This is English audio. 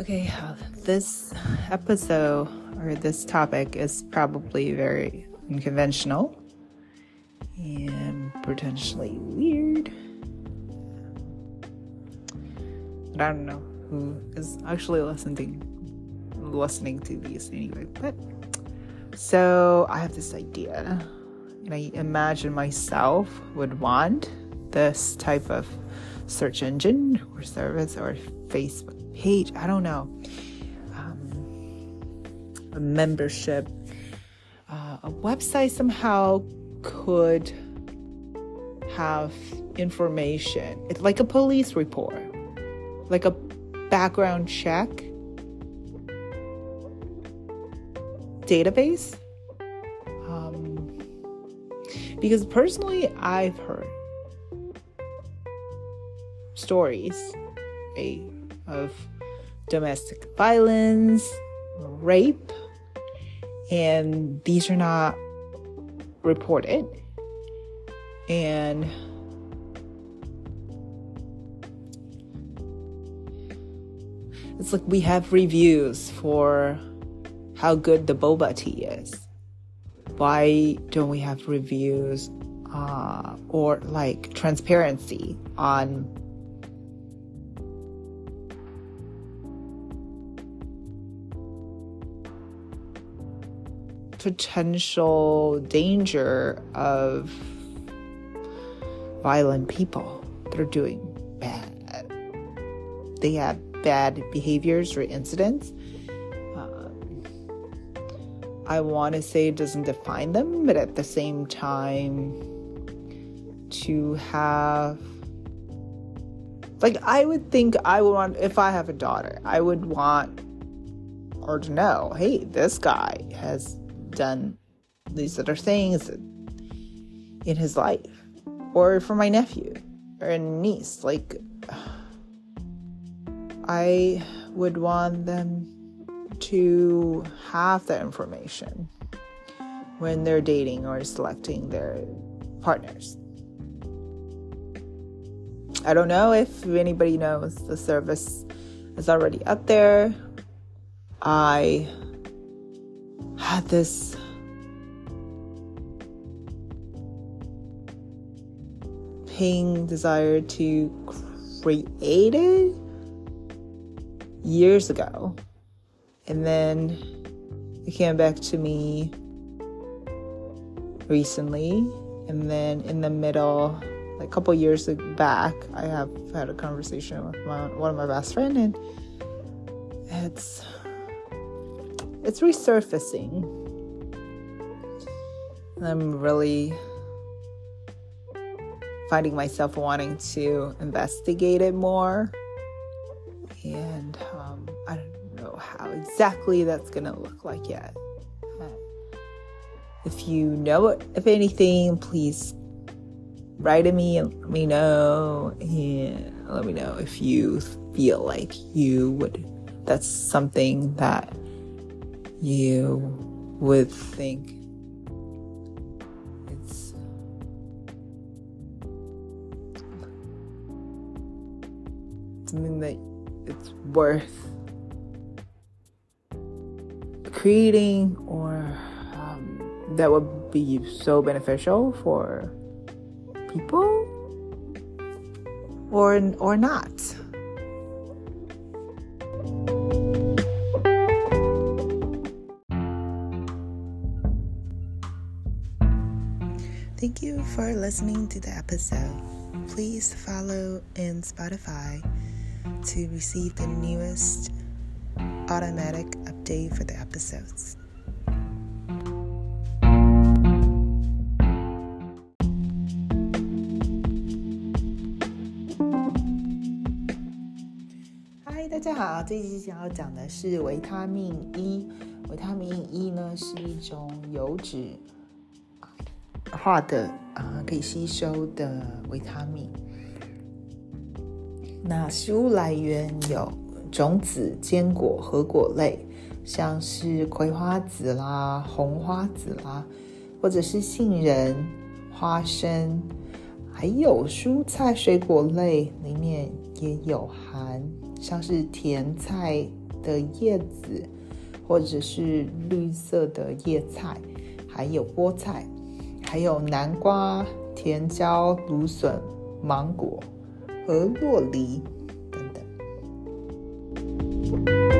Okay, uh, this episode or this topic is probably very unconventional and potentially weird. But I don't know who is actually listening listening to these anyway. But so I have this idea, and I imagine myself would want this type of search engine or service or Facebook page. I don't know. Um, a membership, uh, a website somehow could have information. It's like a police report, like a background check database. Um, because personally, I've heard stories a, of domestic violence, rape, and these are not reported. And it's like we have reviews for how good the boba tea is. Why don't we have reviews uh, or like transparency on potential danger of violent people that are doing bad. They have bad behaviors or incidents. Uh, I want to say it doesn't define them, but at the same time, to have like I would think I would want if I have a daughter, I would want or to know, hey, this guy has done these other things in his life. Or for my nephew or niece, like I would want them to have that information when they're dating or selecting their partners. I don't know if anybody knows the service is already up there. I had this ping desire to create it years ago. And then it came back to me recently. And then in the middle, like a couple years back, I have had a conversation with my, one of my best friend, and it's it's resurfacing. I'm really finding myself wanting to investigate it more. And um, I don't know how exactly that's going to look like yet. If you know if anything, please write to me and let me know. And let me know if you feel like you would, that's something that you would think it's something that it's worth creating or um, that would be so beneficial for people or or not Thank you for listening to the episode. Please follow in Spotify to receive the newest automatic update for the episodes. Hi，大家好，这一期想要讲的是维他命 E。维他命 E 呢是一种油脂 化的啊、可以吸收的维他命。那食物来源有种子、坚果和果类，像是葵花籽啦、红花籽啦，或者是杏仁、花生，还有蔬菜水果类里面也有含，像是甜菜的叶子，或者是绿色的叶菜，还有菠菜，还有南瓜甜椒芦笋芒果和洛梨等等。